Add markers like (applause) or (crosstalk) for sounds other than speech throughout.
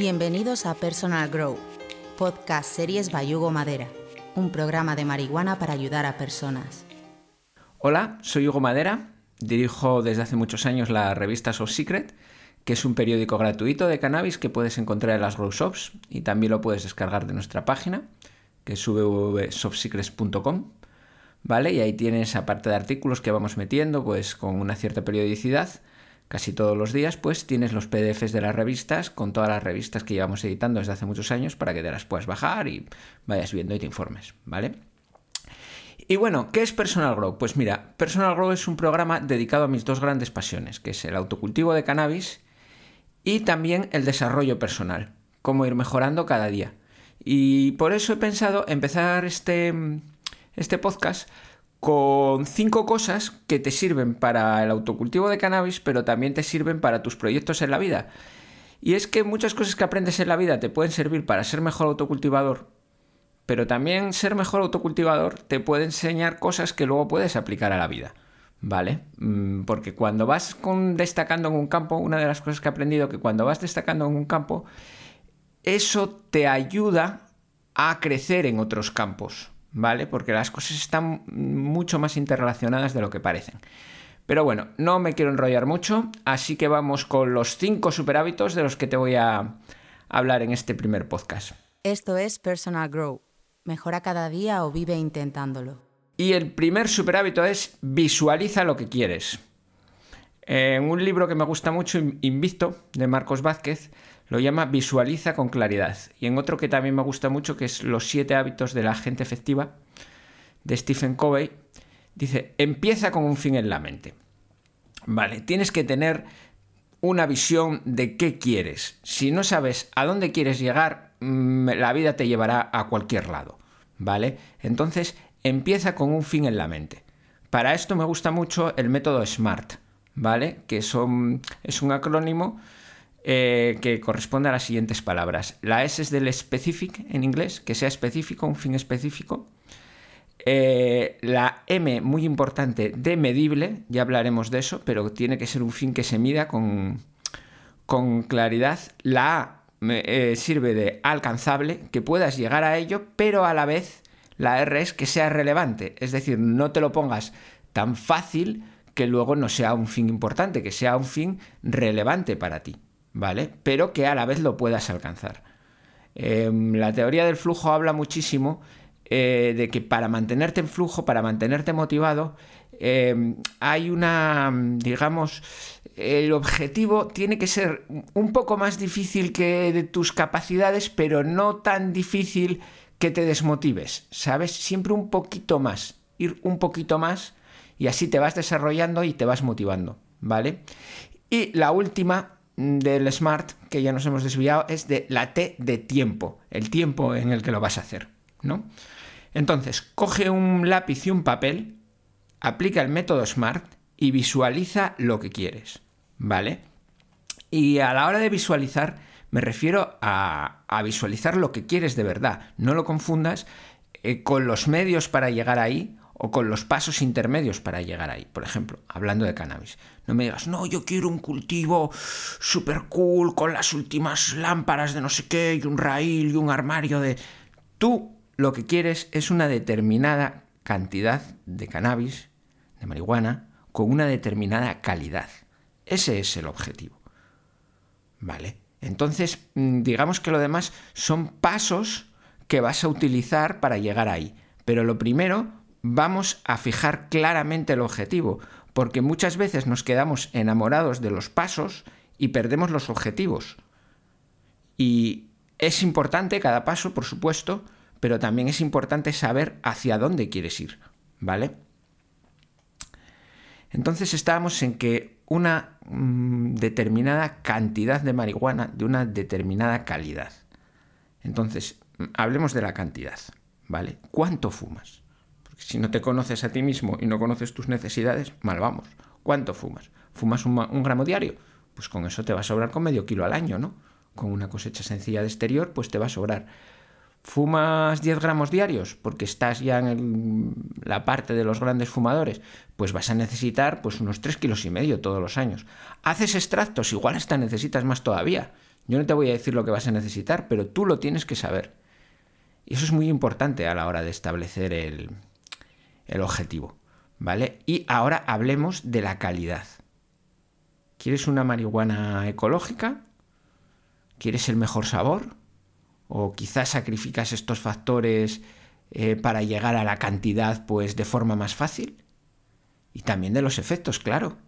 Bienvenidos a Personal Grow, podcast series Bayugo Madera, un programa de marihuana para ayudar a personas. Hola, soy Hugo Madera, dirijo desde hace muchos años la revista Soft Secret, que es un periódico gratuito de cannabis que puedes encontrar en las grow shops y también lo puedes descargar de nuestra página, que es www.softsecrets.com. ¿Vale? Y ahí tienes, aparte de artículos que vamos metiendo, pues con una cierta periodicidad, casi todos los días, pues tienes los PDFs de las revistas con todas las revistas que llevamos editando desde hace muchos años para que te las puedas bajar y vayas viendo y te informes, ¿vale? Y bueno, ¿qué es Personal Grow? Pues mira, Personal Grow es un programa dedicado a mis dos grandes pasiones, que es el autocultivo de cannabis y también el desarrollo personal, cómo ir mejorando cada día. Y por eso he pensado empezar este, este podcast con cinco cosas que te sirven para el autocultivo de cannabis, pero también te sirven para tus proyectos en la vida. Y es que muchas cosas que aprendes en la vida te pueden servir para ser mejor autocultivador, pero también ser mejor autocultivador te puede enseñar cosas que luego puedes aplicar a la vida. ¿Vale? Mm, porque cuando vas destacando en un campo, una de las cosas que he aprendido que cuando vas destacando en un campo, eso te ayuda a crecer en otros campos. ¿Vale? Porque las cosas están mucho más interrelacionadas de lo que parecen. Pero bueno, no me quiero enrollar mucho, así que vamos con los cinco super hábitos de los que te voy a hablar en este primer podcast. Esto es Personal Grow. Mejora cada día o vive intentándolo. Y el primer super hábito es visualiza lo que quieres. En un libro que me gusta mucho, Invicto, de Marcos Vázquez, lo llama Visualiza con claridad. Y en otro que también me gusta mucho, que es Los siete hábitos de la gente efectiva, de Stephen Covey, dice, empieza con un fin en la mente. Vale, tienes que tener una visión de qué quieres. Si no sabes a dónde quieres llegar, mm, la vida te llevará a cualquier lado. ¿Vale? Entonces, empieza con un fin en la mente. Para esto me gusta mucho el método SMART, ¿vale? Que son, es un acrónimo eh, que corresponde a las siguientes palabras. La S es del specific en inglés, que sea específico, un fin específico. Eh, la M, muy importante, de medible, ya hablaremos de eso, pero tiene que ser un fin que se mida con, con claridad. La A eh, sirve de alcanzable, que puedas llegar a ello, pero a la vez la R es que sea relevante, es decir, no te lo pongas tan fácil que luego no sea un fin importante, que sea un fin relevante para ti. ¿Vale? Pero que a la vez lo puedas alcanzar. Em, la teoría del flujo habla muchísimo eh, de que para mantenerte en flujo, para mantenerte motivado, em, hay una, digamos, el objetivo tiene que ser un poco más difícil que de tus capacidades, pero no tan difícil que te desmotives, ¿sabes? Siempre un poquito más, ir un poquito más y así te vas desarrollando y te vas motivando, ¿vale? Y la última del Smart, que ya nos hemos desviado, es de la T de tiempo, el tiempo en el que lo vas a hacer, ¿no? Entonces, coge un lápiz y un papel, aplica el método Smart y visualiza lo que quieres, ¿vale? Y a la hora de visualizar, me refiero a, visualizar lo que quieres de verdad. No lo confundas eh, con los medios para llegar ahí o con los pasos intermedios para llegar ahí. Por ejemplo, hablando de cannabis. No me digas, no, yo quiero un cultivo super cool con las últimas lámparas de no sé qué y un raíl y un armario de... Tú lo que quieres es una determinada cantidad de cannabis, de marihuana, con una determinada calidad. Ese es el objetivo. ¿Vale? Entonces, mm, digamos que lo demás son pasos que vas a utilizar para llegar ahí. Pero lo primero vamos a fijar claramente el objetivo, porque muchas veces nos quedamos enamorados de los pasos y perdemos los objetivos. Y es importante cada paso, por supuesto, pero también es importante saber hacia dónde quieres ir, ¿vale? Entonces estábamos en que una mm, determinada cantidad de marihuana de una determinada calidad. Entonces, hablemos de la cantidad, ¿vale? ¿Cuánto fumas? Si no te conoces a ti mismo y no conoces tus necesidades, mal vamos. ¿Cuánto fumas? ¿Fumas un, gramo diario? Pues con eso te va a sobrar con medio kilo al año, ¿no? Con una cosecha sencilla de exterior, pues te va a sobrar. ¿Fumas 10 gramos diarios porque estás ya en la parte de los grandes fumadores? Pues vas a necesitar pues, unos 3 kilos y medio todos los años. ¿Haces extractos? Igual hasta necesitas más todavía. Yo no te voy a decir lo que vas a necesitar, pero tú lo tienes que saber. Y eso es muy importante a la hora de establecer el, el objetivo. ¿Vale? Y ahora hablemos de la calidad. ¿Quieres una marihuana ecológica? ¿Quieres el mejor sabor? ¿O quizás sacrificas estos factores eh, para llegar a la cantidad pues de forma más fácil? Y también de los efectos, claro.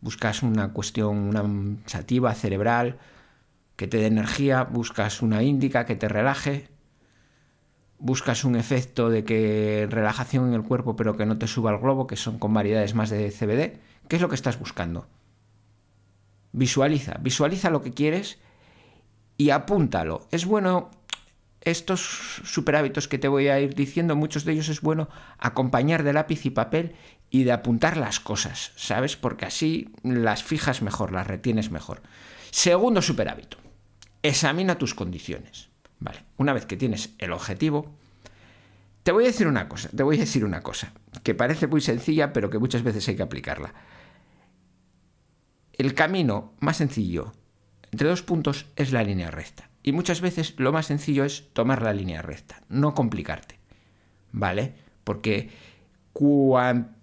Buscas una cuestión, una sativa cerebral que te dé energía, buscas una índica que te relaje, buscas un efecto de que relajación en el cuerpo pero que no te suba el globo, que son con variedades más de CBD. ¿Qué es lo que estás buscando? Visualiza, visualiza lo que quieres y apúntalo. Es bueno estos superhábitos que te voy a ir diciendo, muchos de ellos es bueno acompañar de lápiz y papel y de apuntar las cosas, ¿sabes? Porque así las fijas mejor, las retienes mejor. Segundo superhábito, examina tus condiciones. Vale, una vez que tienes el objetivo, te voy a decir una cosa, te voy a decir una cosa, que parece muy sencilla, pero que muchas veces hay que aplicarla. El camino más sencillo entre dos puntos es la línea recta. Y muchas veces lo más sencillo es tomar la línea recta, no complicarte. ¿Vale? Porque cuando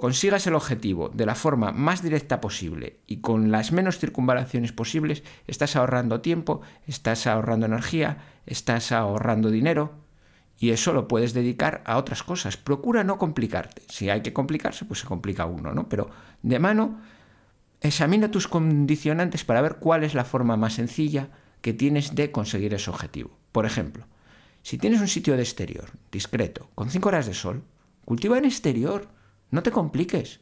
consigas el objetivo de la forma más directa posible y con las menos circunvalaciones posibles, estás ahorrando tiempo, estás ahorrando energía, estás ahorrando dinero y eso lo puedes dedicar a otras cosas. Procura no complicarte. Si hay que complicarse, pues se complica uno, ¿no? Pero de mano, examina tus condicionantes para ver cuál es la forma más sencilla que tienes de conseguir ese objetivo. Por ejemplo, si tienes un sitio de exterior, discreto, con 5 horas de sol, cultiva en exterior, no te compliques.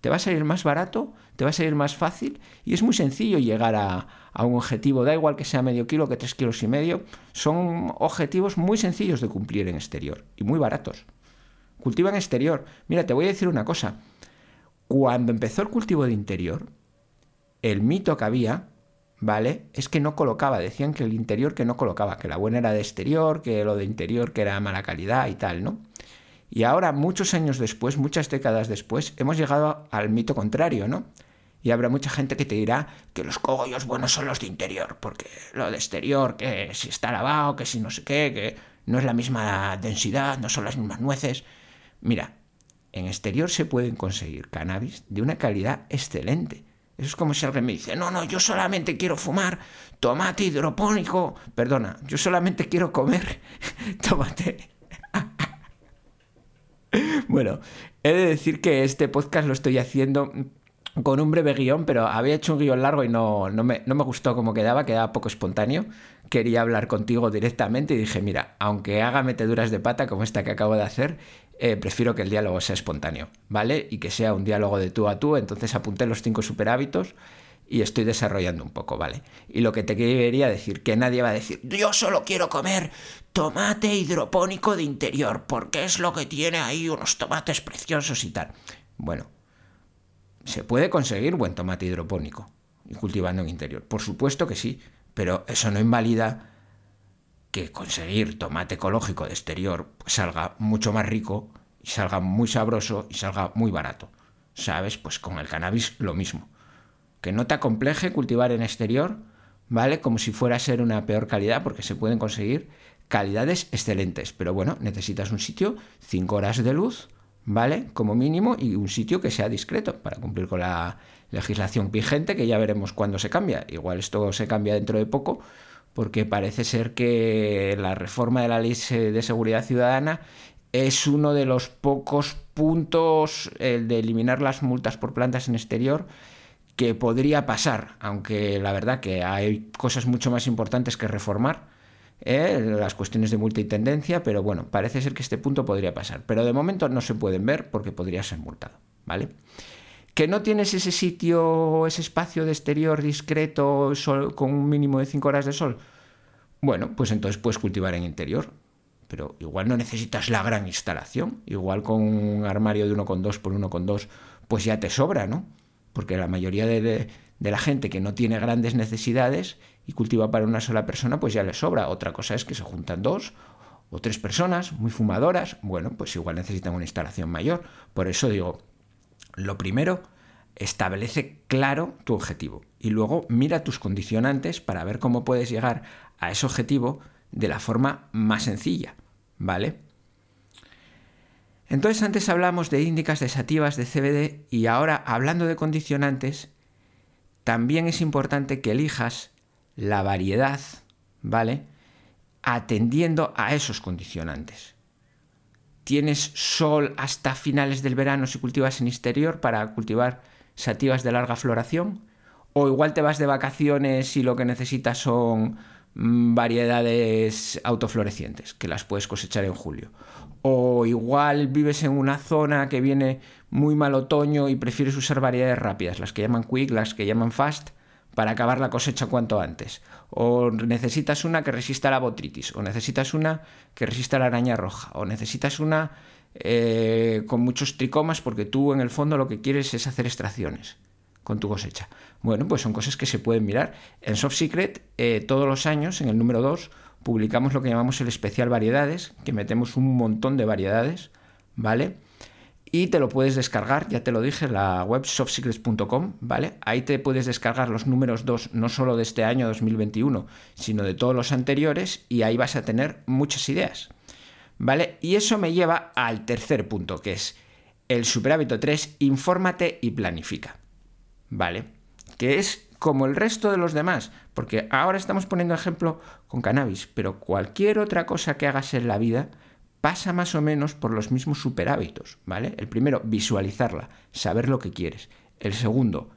Te va a salir más barato, te va a salir más fácil y es muy sencillo llegar a, un objetivo, da igual que sea medio kilo que tres kilos y medio, son objetivos muy sencillos de cumplir en exterior y muy baratos. Cultiva en exterior. Mira, te voy a decir una cosa, cuando empezó el cultivo de interior, el mito que había, ¿vale? Es que no colocaba, decían que el interior que no colocaba, que la buena era de exterior, que lo de interior que era mala calidad y tal, ¿no? Y ahora, muchos años después, muchas décadas después, hemos llegado al mito contrario, ¿no? Y habrá mucha gente que te dirá que los cogollos buenos son los de interior, porque lo de exterior, que si está lavado, que si no sé qué, que no es la misma densidad, no son las mismas nueces. Mira, en exterior se pueden conseguir cannabis de una calidad excelente. Eso es como si alguien me dice, no, no, yo solamente quiero fumar tomate hidropónico. Perdona, yo solamente quiero comer (laughs) tomate. (laughs) bueno, he de decir que este podcast lo estoy haciendo con un breve guion, pero había hecho un guion largo y no, no, me, no me gustó cómo quedaba, quedaba poco espontáneo. Quería hablar contigo directamente y dije, mira, aunque haga meteduras de pata como esta que acabo de hacer, eh, prefiero que el diálogo sea espontáneo, ¿vale? Y que sea un diálogo de tú a tú. Entonces apunté los cinco super hábitos y estoy desarrollando un poco, ¿vale? Y lo que te quería decir, que nadie va a decir, yo solo quiero comer tomate hidropónico de interior, porque es lo que tiene ahí unos tomates preciosos y tal. Bueno, se puede conseguir buen tomate hidropónico y cultivando en interior. Por supuesto que sí, pero eso no invalida que conseguir tomate ecológico de exterior salga mucho más rico y salga muy sabroso y salga muy barato. ¿Sabes? Pues con el cannabis lo mismo. Que no te acompleje cultivar en exterior, ¿vale? Como si fuera a ser una peor calidad, porque se pueden conseguir calidades excelentes. Pero bueno, necesitas un sitio, 5 horas de luz, ¿vale? Como mínimo, y un sitio que sea discreto para cumplir con la legislación vigente, que ya veremos cuándo se cambia. Igual esto se cambia dentro de poco, porque parece ser que la reforma de la ley de seguridad ciudadana es uno de los pocos puntos, el de eliminar las multas por plantas en exterior, que podría pasar, aunque la verdad que hay cosas mucho más importantes que reformar, ¿eh? las cuestiones de multa pero bueno, parece ser que este punto podría pasar. Pero de momento no se pueden ver porque podría ser multado, ¿vale? que no tienes ese sitio, ese espacio de exterior discreto con un mínimo de 5 horas de sol, bueno, pues entonces puedes cultivar en interior. Pero igual no necesitas la gran instalación. Igual con un armario de 1,2 por 1,2 pues ya te sobra, ¿no? Porque la mayoría de, la gente que no tiene grandes necesidades y cultiva para una sola persona, pues ya le sobra. Otra cosa es que se juntan dos o tres personas muy fumadoras, bueno, pues igual necesitan una instalación mayor. Por eso digo, lo primero, establece claro tu objetivo y luego mira tus condicionantes para ver cómo puedes llegar a ese objetivo de la forma más sencilla, ¿vale? Entonces antes hablamos de índicas, de sativas, de CBD y ahora hablando de condicionantes, también es importante que elijas la variedad, ¿vale? Atendiendo a esos condicionantes. Tienes sol hasta finales del verano si cultivas en exterior para cultivar sativas de larga floración. O igual te vas de vacaciones y lo que necesitas son mm, variedades autoflorecientes, que las puedes cosechar en julio. O igual vives en una zona que viene muy mal otoño y prefieres usar variedades rápidas, las que llaman quick, las que llaman fast, para acabar la cosecha cuanto antes. O necesitas una que resista la botritis, o necesitas una que resista la araña roja, o necesitas una eh, con muchos tricomas porque tú en el fondo lo que quieres es hacer extracciones con tu cosecha. Bueno, pues son cosas que se pueden mirar. En Soft Secret, eh, todos los años, en el número 2, publicamos lo que llamamos el especial variedades, que metemos un montón de variedades, ¿vale? y te lo puedes descargar, ya te lo dije, la web softsecrets.com, ¿vale? Ahí te puedes descargar los números 2, no solo de este año 2021, sino de todos los anteriores, y ahí vas a tener muchas ideas, ¿vale? Y eso me lleva al tercer punto, que es el superhábito 3, infórmate y planifica, ¿vale? Que es como el resto de los demás, porque ahora estamos poniendo ejemplo con cannabis, pero cualquier otra cosa que hagas en la vida, pasa más o menos por los mismos superhábitos, ¿vale? El primero, visualizarla, saber lo que quieres. El segundo,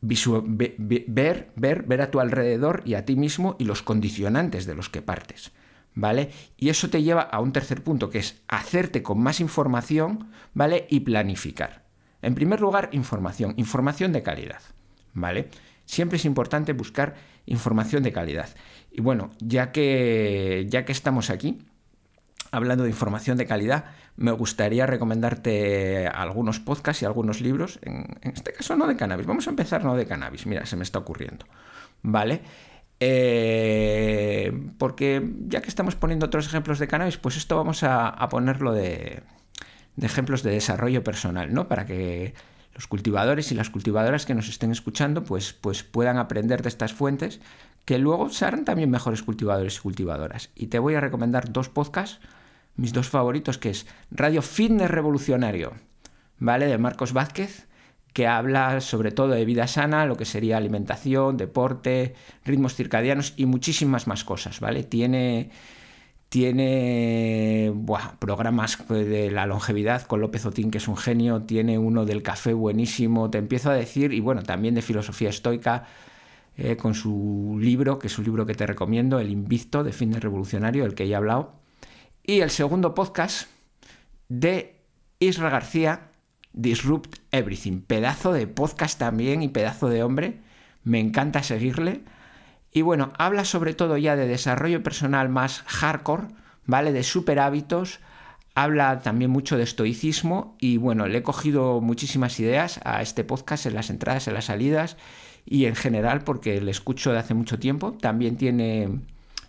ver, ver, ver a tu alrededor y a ti mismo y los condicionantes de los que partes, ¿vale? Y eso te lleva a un tercer punto, que es hacerte con más información, ¿vale? Y planificar. En primer lugar, información, información de calidad, ¿vale? Siempre es importante buscar información de calidad. Y bueno, ya que, ya que estamos aquí, hablando de información de calidad, me gustaría recomendarte algunos podcasts y algunos libros. En, este caso no de cannabis. Vamos a empezar no de cannabis. Mira, se me está ocurriendo. ¿Vale? Eh, porque ya que estamos poniendo otros ejemplos de cannabis, pues esto vamos a, ponerlo de, ejemplos de desarrollo personal, ¿no? Para que los cultivadores y las cultivadoras que nos estén escuchando pues, pues puedan aprender de estas fuentes que luego serán también mejores cultivadores y cultivadoras. Y te voy a recomendar dos podcasts mis dos favoritos, que es Radio Fitness Revolucionario, ¿vale? De Marcos Vázquez, que habla sobre todo de vida sana, lo que sería alimentación, deporte, ritmos circadianos y muchísimas más cosas, ¿vale? Tiene, tiene programas de la longevidad con López Otín, que es un genio, tiene uno del café buenísimo, te empiezo a decir, y bueno, también de filosofía estoica, eh, con su libro, que es un libro que te recomiendo, El Invicto de Fitness Revolucionario, el que ya he hablado, y el segundo podcast de Isra García, Disrupt Everything. Pedazo de podcast también y pedazo de hombre. Me encanta seguirle. Y bueno, habla sobre todo ya de desarrollo personal más hardcore, ¿vale? De super hábitos. Habla también mucho de estoicismo y bueno, le he cogido muchísimas ideas a este podcast en las entradas, en las salidas y en general porque le escucho de hace mucho tiempo. También tiene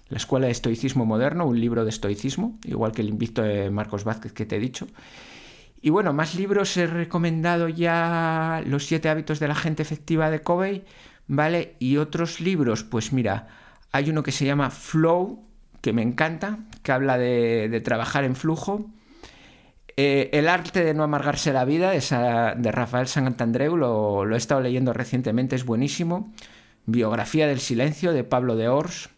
la Escuela de Estoicismo Moderno, un libro de estoicismo, igual que el invicto de Marcos Vázquez que te he dicho. Y bueno, más libros he recomendado ya Los siete hábitos de la gente efectiva de Covey, ¿vale? Y otros libros, pues mira, hay uno que se llama Flow, que me encanta, que habla de, trabajar en flujo. Eh, el arte de no amargarse la vida, de Rafael Santandreu, lo, he estado leyendo recientemente, es buenísimo. Biografía del silencio de Pablo de Ors,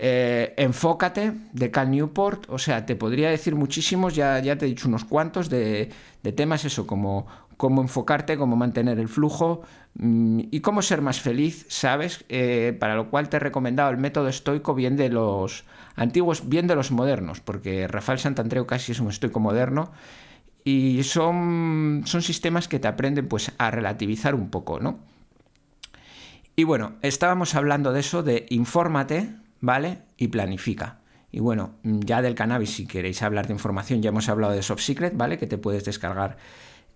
eh, enfócate de Cal Newport, o sea, te podría decir muchísimos, ya, ya te he dicho unos cuantos de, temas, eso, como cómo enfocarte, cómo mantener el flujo mm, y cómo ser más feliz, ¿sabes? Eh, para lo cual te he recomendado el método estoico bien de los antiguos, bien de los modernos, porque Rafael Santandreu casi es un estoico moderno y son, son sistemas que te aprenden pues a relativizar un poco, ¿no? Y bueno, estábamos hablando de eso, de infórmate, ¿vale? Y planifica. Y bueno, ya del cannabis, si queréis hablar de información, ya hemos hablado de Soft Secret, ¿vale? Que te puedes descargar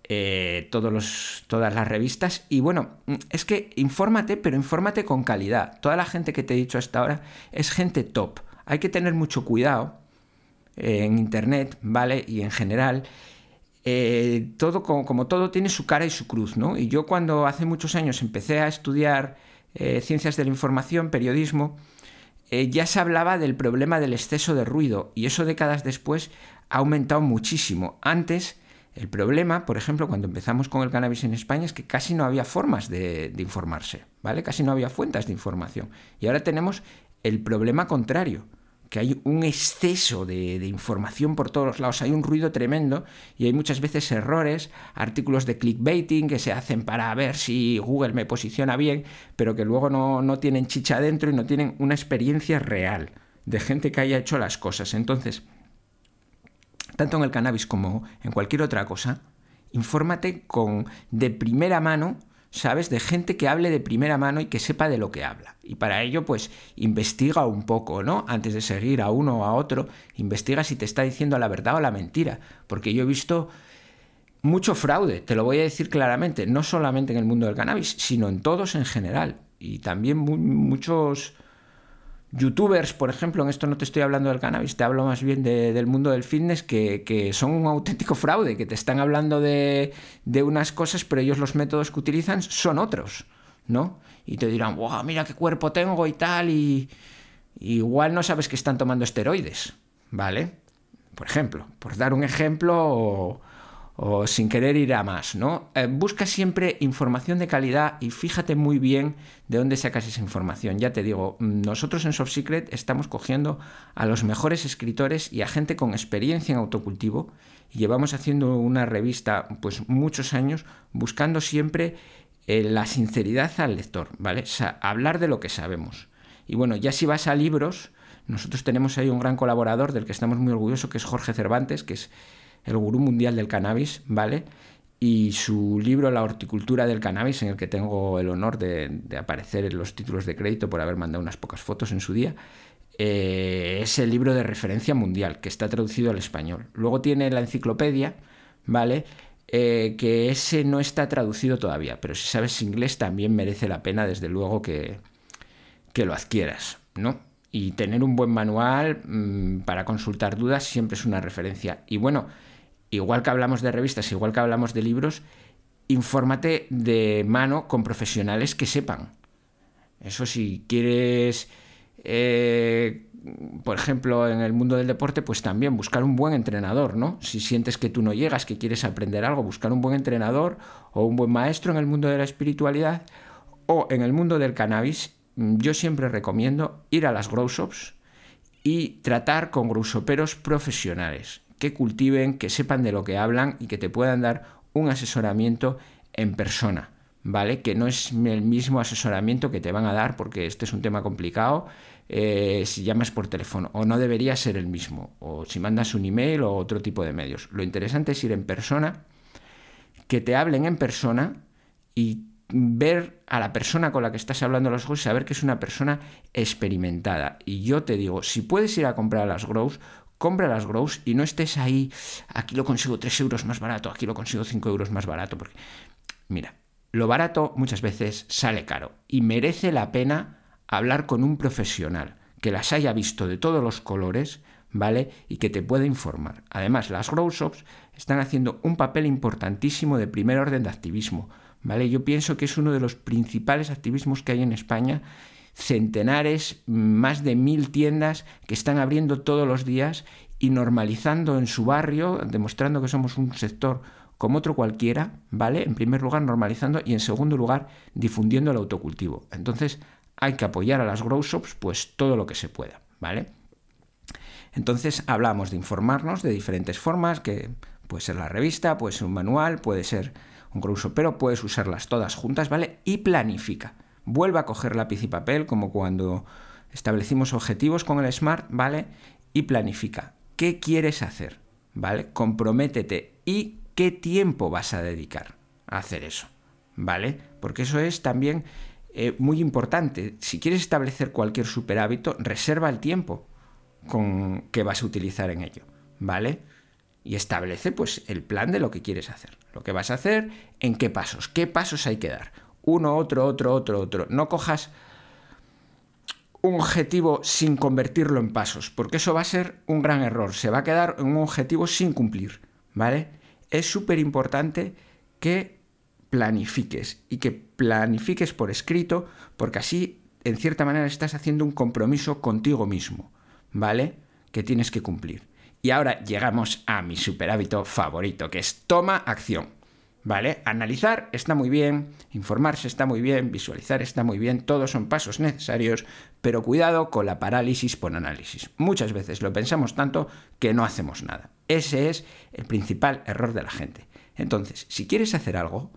eh, todas las revistas. Y bueno, es que infórmate, pero infórmate con calidad. Toda la gente que te he dicho hasta ahora es gente top. Hay que tener mucho cuidado eh, en Internet, ¿vale? Y en general. Eh, todo como, todo tiene su cara y su cruz, ¿no? Y yo cuando hace muchos años empecé a estudiar ciencias de la información, periodismo, ya se hablaba del problema del exceso de ruido y eso décadas después ha aumentado muchísimo. Antes el problema, por ejemplo, cuando empezamos con el cannabis en España es que casi no había formas de, informarse, ¿vale? Casi no había fuentes de información. Y ahora tenemos el problema contrario, que hay un exceso de, información por todos lados, hay un ruido tremendo y hay muchas veces errores, artículos de clickbaiting que se hacen para ver si Google me posiciona bien, pero que luego no, no tienen chicha adentro y no tienen una experiencia real de gente que haya hecho las cosas. Entonces, tanto en el cannabis como en cualquier otra cosa, infórmate con de primera mano, ¿sabes? De gente que hable de primera mano y que sepa de lo que habla. Y para ello, pues, investiga un poco, ¿no? Antes de seguir a uno o a otro, investiga si te está diciendo la verdad o la mentira. Porque yo he visto mucho fraude, te lo voy a decir claramente, no solamente en el mundo del cannabis, sino en todos en general. Y también muchos youtubers, por ejemplo, en esto no te estoy hablando del cannabis, te hablo más bien del mundo del fitness, que, son un auténtico fraude, que te están hablando de, unas cosas, pero ellos los métodos que utilizan son otros, ¿no? Y te dirán, wow, mira qué cuerpo tengo y tal, y, igual no sabes que están tomando esteroides, ¿vale? Por ejemplo, por dar un ejemplo o sin querer ir a más, ¿no? Eh, busca siempre información de calidad y fíjate muy bien de dónde sacas esa información. Ya te digo, nosotros en Soft Secret estamos cogiendo a los mejores escritores y a gente con experiencia en autocultivo y llevamos haciendo una revista pues muchos años buscando siempre eh, la sinceridad al lector, ¿vale? O sea, hablar de lo que sabemos. Y bueno, ya si vas a libros, nosotros tenemos ahí un gran colaborador del que estamos muy orgullosos, que es Jorge Cervantes, que es el gurú mundial del cannabis, ¿vale? Y su libro La horticultura del cannabis, en el que tengo el honor de, aparecer en los títulos de crédito por haber mandado unas pocas fotos en su día, eh, es el libro de referencia mundial, que está traducido al español. Luego tiene la enciclopedia, ¿vale? Eh, que ese no está traducido todavía, pero si sabes inglés también merece la pena, desde luego, que, que lo adquieras, ¿no? Y tener un buen manual mm, para consultar dudas siempre es una referencia. Y bueno, igual que hablamos de revistas, igual que hablamos de libros, infórmate de mano con profesionales que sepan. Eso si quieres, eh, por ejemplo, en el mundo del deporte, pues también buscar un buen entrenador, ¿no? Si sientes que tú no llegas, que quieres aprender algo, buscar un buen entrenador o un buen maestro en el mundo de la espiritualidad o en el mundo del cannabis. Yo siempre recomiendo ir a las grow shops y tratar con growshoperos profesionales que cultiven, que sepan de lo que hablan y que te puedan dar un asesoramiento en persona, ¿vale? Que no es el mismo asesoramiento que te van a dar porque este es un tema complicado eh, si llamas por teléfono, o no debería ser el mismo, o si mandas un email o otro tipo de medios. Lo interesante es ir en persona, que te hablen en persona y ver a la persona con la que estás hablando los grows, saber que es una persona experimentada. Y yo te digo, si puedes ir a comprar las grows, compra las grows y no estés ahí, aquí lo consigo 3 euros más barato, aquí lo consigo 5 euros más barato, porque mira, lo barato muchas veces sale caro y merece la pena hablar con un profesional que las haya visto de todos los colores, ¿vale? Y que te pueda informar. Además, las grow shops están haciendo un papel importantísimo de primer orden de activismo, ¿vale? Yo pienso que es uno de los principales activismos que hay en España centenares, más de mil tiendas que están abriendo todos los días y normalizando en su barrio, demostrando que somos un sector como otro cualquiera, ¿vale? En primer lugar, normalizando y en segundo lugar, difundiendo el autocultivo. Entonces, hay que apoyar a las grow shops, pues todo lo que se pueda, ¿vale? Entonces, hablamos de informarnos de diferentes formas, que puede ser la revista, puede ser un manual, puede ser un grow shop, pero puedes usarlas todas juntas, ¿vale? Y planifica. Vuelve a coger lápiz y papel, como cuando establecimos objetivos con el SMART, ¿vale? Y planifica. ¿Qué quieres hacer? ¿Vale? Comprométete y qué tiempo vas a dedicar a hacer eso, ¿vale? Porque eso es también eh, muy importante. Si quieres establecer cualquier super hábito, reserva el tiempo con que vas a utilizar en ello, ¿vale? y establece pues el plan de lo que quieres hacer, lo que vas a hacer, en qué pasos, qué pasos hay que dar. Uno, otro, otro, otro, otro. No cojas un objetivo sin convertirlo en pasos, porque eso va a ser un gran error, se va a quedar en un objetivo sin cumplir, ¿vale? Es súper importante que planifiques y que planifiques por escrito, porque así, en cierta manera, estás haciendo un compromiso contigo mismo, ¿vale? Que tienes que cumplir. Y ahora llegamos a mi super hábito favorito, que es toma acción. ¿Vale? Analizar está muy bien, informarse está muy bien, visualizar está muy bien, todos son pasos necesarios, pero cuidado con la parálisis por análisis. Muchas veces lo pensamos tanto que no hacemos nada. Ese es el principal error de la gente. Entonces, si quieres hacer algo,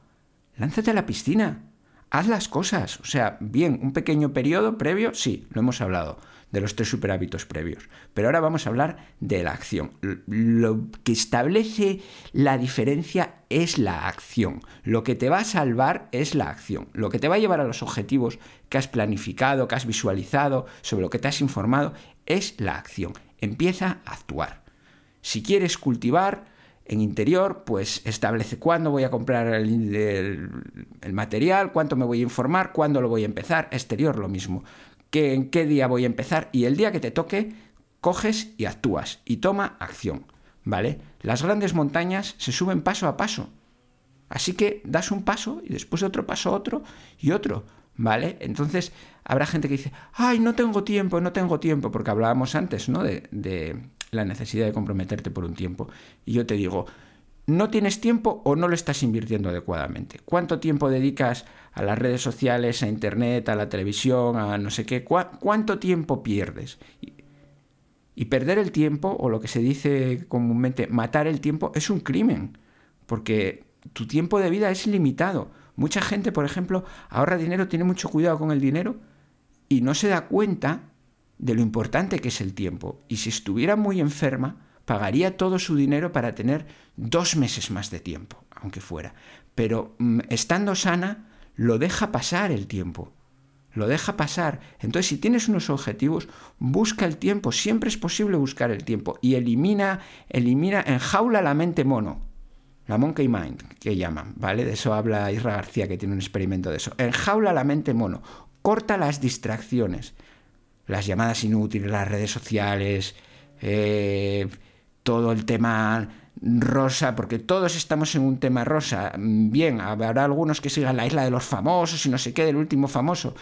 lánzate a la piscina, haz las cosas. O sea, bien, un pequeño periodo previo, sí, lo hemos hablado de los tres superhábitos previos. Pero ahora vamos a hablar de la acción. Lo que establece la diferencia es la acción. Lo que te va a salvar es la acción. Lo que te va a llevar a los objetivos que has planificado, que has visualizado, sobre lo que te has informado, es la acción. Empieza a actuar. Si quieres cultivar, en interior, pues establece cuándo voy a comprar el, material, cuánto me voy a informar, cuándo lo voy a empezar. Exterior, lo mismo en qué día voy a empezar y el día que te toque, coges y actúas y toma acción, ¿vale? Las grandes montañas se suben paso a paso. Así que das un paso y después otro paso, otro y otro, ¿vale? Entonces habrá gente que dice, ay, no tengo tiempo, no tengo tiempo, porque hablábamos antes, ¿no? De, de la necesidad de comprometerte por un tiempo. Y yo te digo, no tienes tiempo o no lo estás invirtiendo adecuadamente. ¿Cuánto tiempo dedicas a las redes sociales, a Internet, a la televisión, a no sé qué? ¿Cuánto tiempo pierdes? Y perder el tiempo, o lo que se dice comúnmente, matar el tiempo, es un crimen, porque tu tiempo de vida es limitado. Mucha gente, por ejemplo, ahorra dinero, tiene mucho cuidado con el dinero y no se da cuenta de lo importante que es el tiempo. Y si estuviera muy enferma, pagaría todo su dinero para tener dos meses más de tiempo, aunque fuera. Pero mm, estando sana, lo deja pasar el tiempo. Lo deja pasar. Entonces, si tienes unos objetivos, busca el tiempo. Siempre es posible buscar el tiempo. Y elimina, elimina, enjaula la mente mono. La monkey mind, que llaman, ¿vale? De eso habla Isra García, que tiene un experimento de eso. Enjaula la mente mono. Corta las distracciones. Las llamadas inútiles, las redes sociales, eh, todo el tema rosa, porque todos estamos en un tema rosa. Bien, habrá algunos que sigan la isla de los famosos y no sé qué, del último famoso,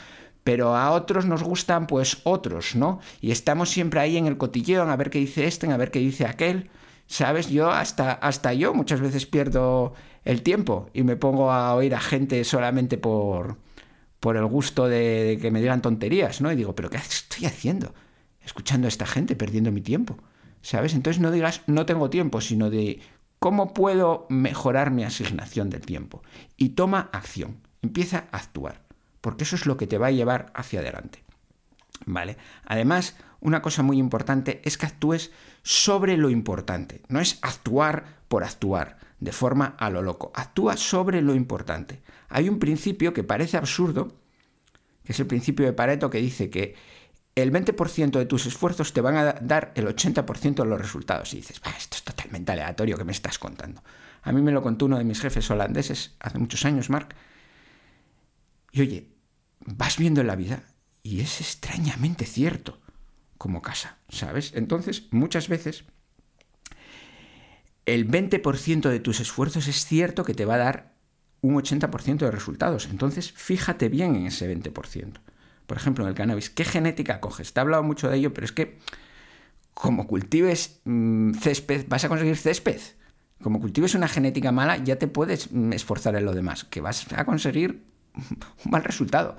pero a otros nos gustan pues otros, ¿no? Y estamos siempre ahí en el cotilleo, a ver qué dice este, a ver qué dice aquel. ¿Sabes? Yo hasta, hasta yo muchas veces pierdo el tiempo y me pongo a oír a gente solamente por, por el gusto de, de que me digan tonterías, ¿no? Y digo, ¿pero qué estoy haciendo? Escuchando a esta gente, perdiendo mi tiempo. ¿Sabes? Entonces no digas no tengo tiempo, sino de cómo puedo mejorar mi asignación del tiempo. Y toma acción, empieza a actuar, porque eso es lo que te va a llevar hacia adelante. ¿Vale? Además, una cosa muy importante es que actúes sobre lo importante. No es actuar por actuar, de forma a lo loco. Actúa sobre lo importante. Hay un principio que parece absurdo, que es el principio de Pareto, que dice que el 20% de tus esfuerzos te van a dar el 80% de los resultados. Y dices, esto es totalmente aleatorio que me estás contando. A mí me lo contó uno de mis jefes holandeses hace muchos años, Mark. Y oye, vas viendo en la vida y es extrañamente cierto como casa, ¿sabes? Entonces, muchas veces, el 20% de tus esfuerzos es cierto que te va a dar un 80% de resultados. Entonces, fíjate bien en ese 20% por ejemplo, en el cannabis, ¿qué genética coges? Te he hablado mucho de ello, pero es que como cultives mm, césped, vas a conseguir césped. Como cultives una genética mala, ya te puedes mm, esforzar en lo demás, que vas a conseguir un mal resultado.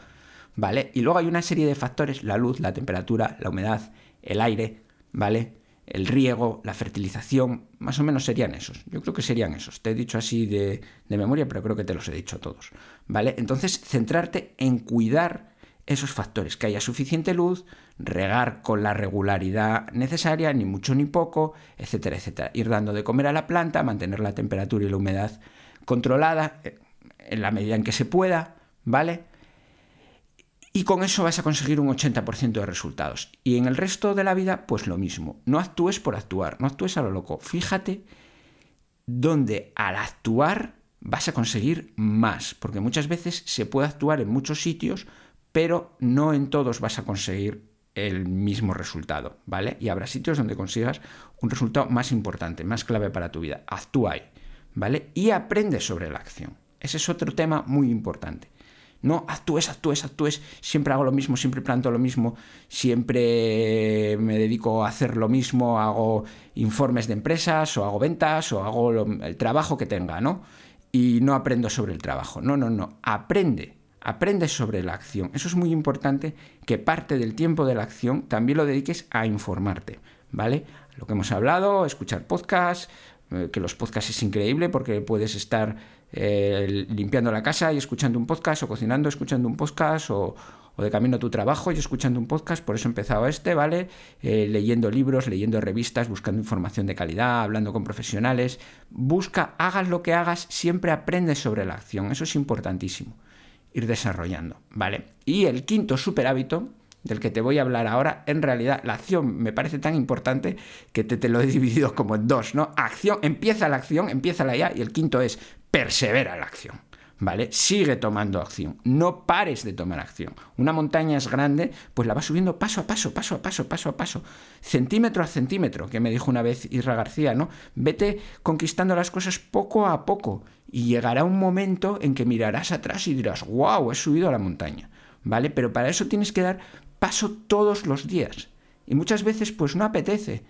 ¿Vale? Y luego hay una serie de factores, la luz, la temperatura, la humedad, el aire, ¿vale? El riego, la fertilización, más o menos serían esos. Yo creo que serían esos. Te he dicho así de, de memoria, pero creo que te los he dicho todos. ¿Vale? Entonces, centrarte en cuidar esos factores, que haya suficiente luz, regar con la regularidad necesaria, ni mucho ni poco, etcétera, etcétera. Ir dando de comer a la planta, mantener la temperatura y la humedad controlada eh, en la medida en que se pueda, ¿vale? Y con eso vas a conseguir un 80% de resultados. Y en el resto de la vida, pues lo mismo. No actúes por actuar, no actúes a lo loco. Fíjate donde al actuar vas a conseguir más, porque muchas veces se puede actuar en muchos sitios, pero no en todos vas a conseguir el mismo resultado, ¿vale? Y habrá sitios donde consigas un resultado más importante, más clave para tu vida. Actúa ahí, ¿vale? Y aprende sobre la acción. Ese es otro tema muy importante. No actúes, actúes, actúes, siempre hago lo mismo, siempre planto lo mismo, siempre me dedico a hacer lo mismo, hago informes de empresas o hago ventas o hago el trabajo que tenga, ¿no? Y no aprendo sobre el trabajo. No, no, no. Aprende, aprende sobre la acción. Eso es muy importante que parte del tiempo de la acción también lo dediques a informarte, ¿vale? Lo que hemos hablado, escuchar podcasts, eh, que los podcasts es increíble porque puedes estar eh, limpiando la casa y escuchando un podcast, o cocinando, escuchando un podcast, o, de camino a tu trabajo y escuchando un podcast, por eso he empezado este, ¿vale? Eh, leyendo libros, leyendo revistas, buscando información de calidad, hablando con profesionales. Busca, hagas lo que hagas, siempre aprendes sobre la acción, eso es importantísimo, ir desarrollando, ¿vale? Y el quinto super hábito del que te voy a hablar ahora, en realidad la acción me parece tan importante que te, lo he (laughs) dividido como en dos, ¿no? Acción, empieza la acción, empieza la ya, y el quinto es persevera la acción. ¿Vale? Sigue tomando acción, no pares de tomar acción. Una montaña es grande, pues la vas subiendo paso a paso, paso a paso, paso a paso, centímetro a centímetro, que me dijo una vez Isra García, ¿no? Vete conquistando las cosas poco a poco y llegará un momento en que mirarás atrás y dirás, wow, he subido a la montaña, ¿vale? Pero para eso tienes que dar paso todos los días. Y muchas veces pues no apetece,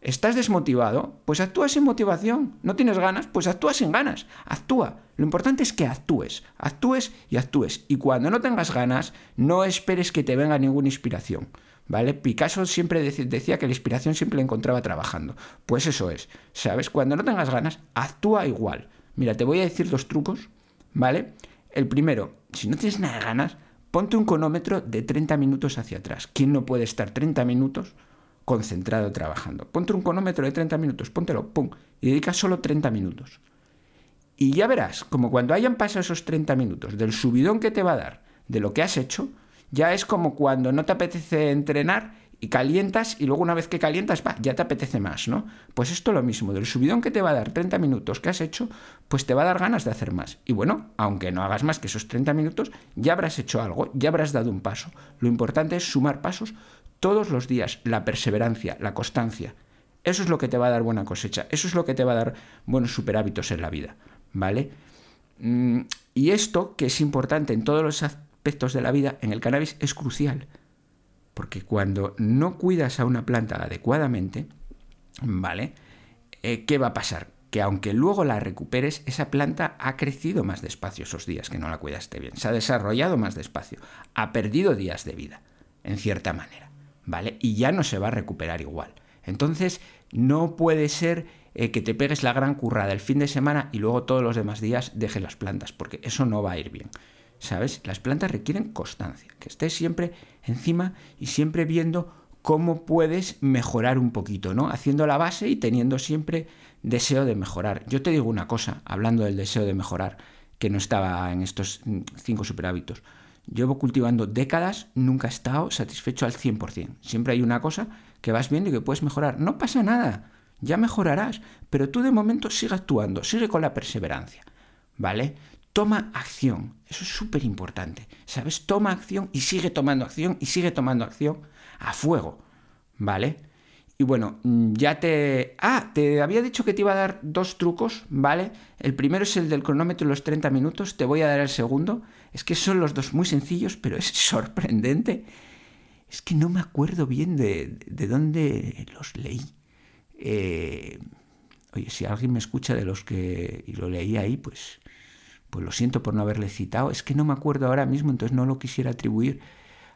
¿Estás desmotivado? Pues actúa sin motivación. ¿No tienes ganas? Pues actúa sin ganas. Actúa. Lo importante es que actúes. Actúes y actúes. Y cuando no tengas ganas, no esperes que te venga ninguna inspiración. ¿Vale? Picasso siempre decía que la inspiración siempre la encontraba trabajando. Pues eso es. ¿Sabes? Cuando no tengas ganas, actúa igual. Mira, te voy a decir dos trucos. ¿Vale? El primero, si no tienes nada de ganas, ponte un cronómetro de 30 minutos hacia atrás. ¿Quién no puede estar 30 minutos? Concentrado trabajando. Ponte un cronómetro de 30 minutos, póntelo, pum, y dedica solo 30 minutos. Y ya verás, como cuando hayan pasado esos 30 minutos del subidón que te va a dar de lo que has hecho, ya es como cuando no te apetece entrenar y calientas y luego una vez que calientas, va, ya te apetece más, ¿no? Pues esto lo mismo, del subidón que te va a dar 30 minutos que has hecho, pues te va a dar ganas de hacer más. Y bueno, aunque no hagas más que esos 30 minutos, ya habrás hecho algo, ya habrás dado un paso. Lo importante es sumar pasos todos los días, la perseverancia, la constancia. Eso es lo que te va a dar buena cosecha, eso es lo que te va a dar buenos superhábitos en la vida, ¿vale? Mm, y esto, que es importante en todos los aspectos de la vida, en el cannabis es crucial, porque cuando no cuidas a una planta adecuadamente, ¿vale? Eh, ¿Qué va a pasar? Que aunque luego la recuperes, esa planta ha crecido más despacio esos días que no la cuidaste bien, se ha desarrollado más despacio, ha perdido días de vida, en cierta manera. ¿Vale? Y ya no se va a recuperar igual. Entonces, no puede ser eh, que te pegues la gran currada el fin de semana y luego todos los demás días dejes las plantas, porque eso no va a ir bien. ¿Sabes? Las plantas requieren constancia, que estés siempre encima y siempre viendo cómo puedes mejorar un poquito, ¿no? Haciendo la base y teniendo siempre deseo de mejorar. Yo te digo una cosa, hablando del deseo de mejorar, que no estaba en estos mm, cinco superhábitos. Llevo cultivando décadas, nunca he estado satisfecho al 100%. Siempre hay una cosa que vas viendo y que puedes mejorar. No pasa nada, ya mejorarás, pero tú de momento sigue actuando, sigue con la perseverancia, ¿vale? Toma acción, eso es súper importante, ¿sabes? Toma acción y sigue tomando acción y sigue tomando acción a fuego, ¿vale? Y bueno, mm, ya te... Ah, te había dicho que te iba a dar dos trucos, ¿vale? El primero es el del cronómetro de los 30 minutos, te voy a dar el segundo. Es que son los dos muy sencillos, pero es (laughs) sorprendente. Es que no me acuerdo bien de, de dónde los leí. Eh, oye, si alguien me escucha de los que y lo leí ahí, pues, pues lo siento por no haberle citado. Es que no me acuerdo ahora mismo, entonces no lo quisiera atribuir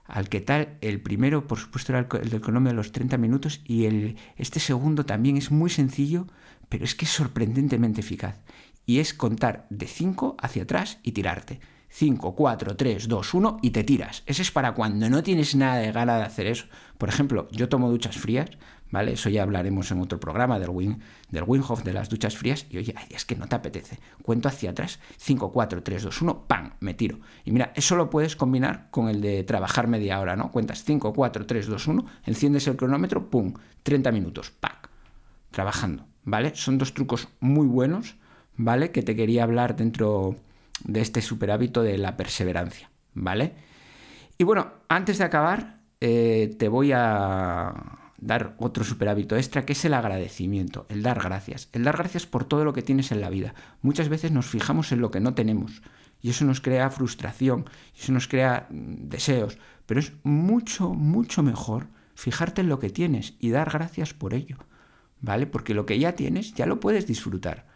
al que tal, el primero, por supuesto, era el del cronómetro de los 30 minutos y el, este segundo también es muy sencillo, pero es que es sorprendentemente eficaz. Y es contar de 5 hacia atrás y tirarte. 5, 4, 3, 2, 1 y te tiras. Ese es para cuando no tienes nada de gana de hacer eso. Por ejemplo, yo tomo duchas frías, ¿vale? Eso ya hablaremos en otro programa del del Winhof, de las duchas frías. Y oye, es que no te apetece. Cuento hacia atrás, 5, 4, 3, 2, 1, ¡pam! Me tiro. Y mira, eso lo puedes combinar con el de trabajar media hora, ¿no? Cuentas 5, 4, 3, 2, 1, enciendes el cronómetro, ¡pum! 30 minutos, ¡pac! Trabajando. ¿vale? Son dos trucos muy buenos, ¿vale? Que te quería hablar dentro de este super hábito de la perseverancia, ¿vale? Y bueno, antes de acabar, eh, te voy a dar otro super hábito extra, que es el agradecimiento, el dar gracias. El dar gracias por todo lo que tienes en la vida. Muchas veces nos fijamos en lo que no tenemos y eso nos crea frustración, eso nos crea mm, deseos, pero es mucho, mucho mejor fijarte en lo que tienes y dar gracias por ello, ¿vale? Porque lo que ya tienes ya lo puedes disfrutar.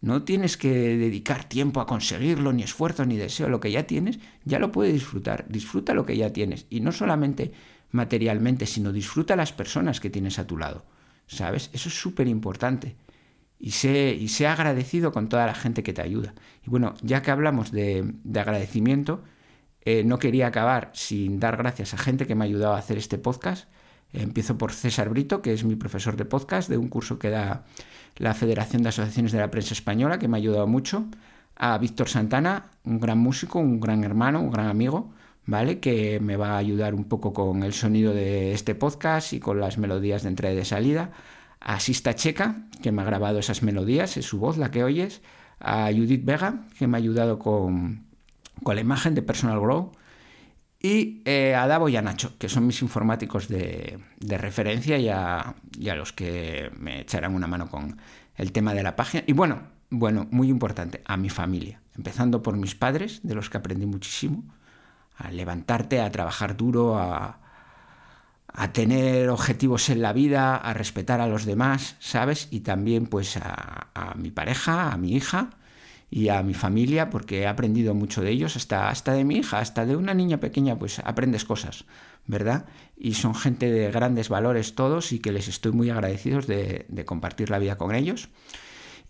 No tienes que dedicar tiempo a conseguirlo, ni esfuerzo, ni deseo. Lo que ya tienes, ya lo puedes disfrutar. Disfruta lo que ya tienes. Y no solamente materialmente, sino disfruta las personas que tienes a tu lado. ¿Sabes? Eso es súper importante. Y sé, y sé agradecido con toda la gente que te ayuda. Y bueno, ya que hablamos de, agradecimiento, eh, no quería acabar sin dar gracias a gente que me ha ayudado a hacer este podcast. empiezo por César Brito, que es mi profesor de podcast de un curso que da la Federación de Asociaciones de la Prensa Española, que me ha ayudado mucho, a Víctor Santana, un gran músico, un gran hermano, un gran amigo, ¿vale? Que me va a ayudar un poco con el sonido de este podcast y con las melodías de entrada y de salida. A Sista Checa, que me ha grabado esas melodías, es su voz la que oyes. A Judith Vega, que me ha ayudado con, con la imagen de Personal Grow y eh, a Davo y a Nacho, que son mis informáticos de, referencia y a, los que me echarán una mano con el tema de la página. Y bueno, bueno, muy importante, a mi familia, empezando por mis padres, de los que aprendí muchísimo, a levantarte, a trabajar duro, a, a tener objetivos en la vida, a respetar a los demás, ¿sabes? Y también pues a, a mi pareja, a mi hija, y a mi familia porque he aprendido mucho de ellos, hasta, hasta de mi hija, hasta de una niña pequeña, pues aprendes cosas, ¿verdad? Y son gente de grandes valores todos y que les estoy muy agradecidos de, compartir la vida con ellos.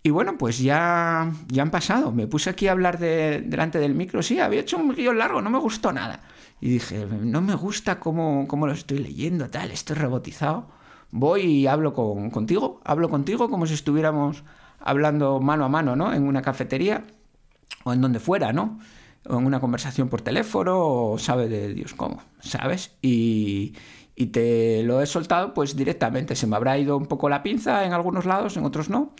Y bueno, pues ya, ya han pasado. Me puse aquí a hablar de, delante del micro. Sí, había hecho un guion largo, no me gustó nada. Y dije, no me gusta cómo, cómo lo estoy leyendo, tal, estoy rebotizado. Voy y hablo con, contigo, hablo contigo como si estuviéramos hablando mano a mano, ¿no? En una cafetería o en donde fuera, ¿no? O en una conversación por teléfono o sabe de Dios cómo, ¿sabes? Y, y te lo he soltado pues directamente. Se me habrá ido un poco la pinza en algunos lados, en otros no.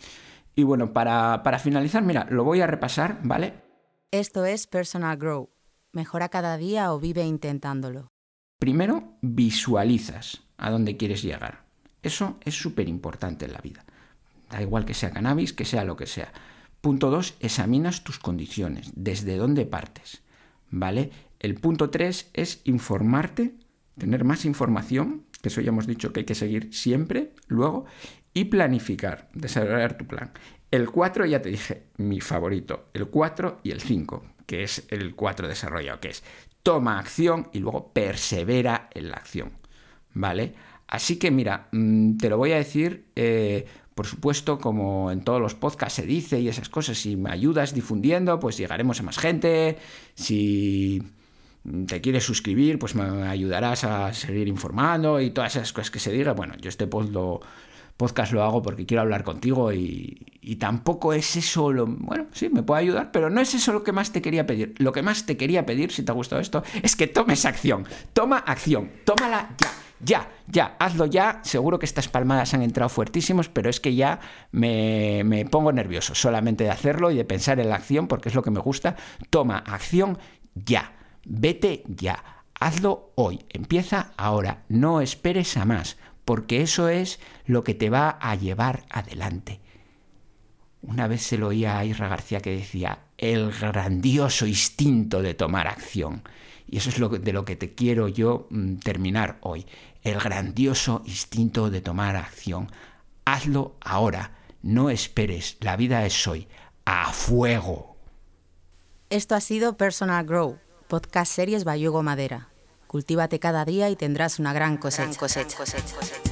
Y bueno, para, para finalizar, mira, lo voy a repasar, ¿vale? Esto es Personal Grow. Mejora cada día o vive intentándolo. Primero, visualizas a dónde quieres llegar. Eso es súper importante en la vida. Da igual que sea cannabis, que sea lo que sea. Punto 2, examinas tus condiciones, desde dónde partes. ¿Vale? El punto 3 es informarte, tener más información, que eso ya hemos dicho que hay que seguir siempre, luego, y planificar, desarrollar tu plan. El 4 ya te dije, mi favorito, el 4 y el 5, que es el 4 desarrollado, que es toma acción y luego persevera en la acción. ¿Vale? Así que mira, mm, te lo voy a decir eh, por supuesto, como en todos los podcasts se dice y esas cosas, si me ayudas difundiendo, pues llegaremos a más gente. Si te quieres suscribir, pues me ayudarás a seguir informando y todas esas cosas que se diga. Bueno, yo este podcast lo hago porque quiero hablar contigo y, tampoco es eso lo... Bueno, sí, me puede ayudar, pero no es eso lo que más te quería pedir. Lo que más te quería pedir, si te ha gustado esto, es que tomes acción. Toma acción. Tómala ya ya, ya, hazlo ya. Seguro que estas palmadas han entrado fuertísimos, pero es que ya me, pongo nervioso solamente de hacerlo y de pensar en la acción porque es lo que me gusta. Toma acción ya. Vete ya. Hazlo hoy. Empieza ahora. No esperes a más, porque eso es lo que te va a llevar adelante. Una vez se lo oía a Isra García que decía, el grandioso instinto de tomar acción. Y eso es de lo que te quiero yo mm, terminar hoy. El grandioso instinto de tomar acción. Hazlo ahora. No esperes. La vida es hoy. A fuego. Esto ha sido Personal Grow, podcast series Bayugo Madera. Cultívate cada día y tendrás una gran cosecha. Gran cosecha.